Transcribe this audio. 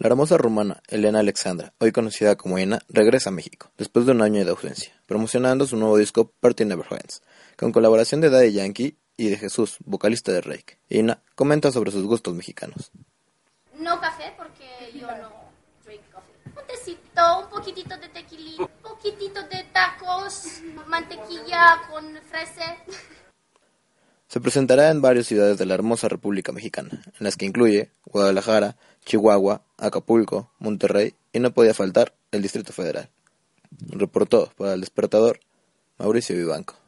La hermosa rumana Elena Alexandra, hoy conocida como Ena, regresa a México, después de un año de ausencia, promocionando su nuevo disco Party Never Ends, con colaboración de Daddy Yankee y de Jesús, vocalista de Rake. Ena comenta sobre sus gustos mexicanos. No café porque yo no drink coffee. Un tecito, un poquitito de tequila, un poquitito de tacos, mantequilla con fresa. Se presentará en varias ciudades de la hermosa República Mexicana, en las que incluye Guadalajara, Chihuahua, Acapulco, Monterrey y no podía faltar el Distrito Federal. Reportó para el despertador Mauricio Vivanco.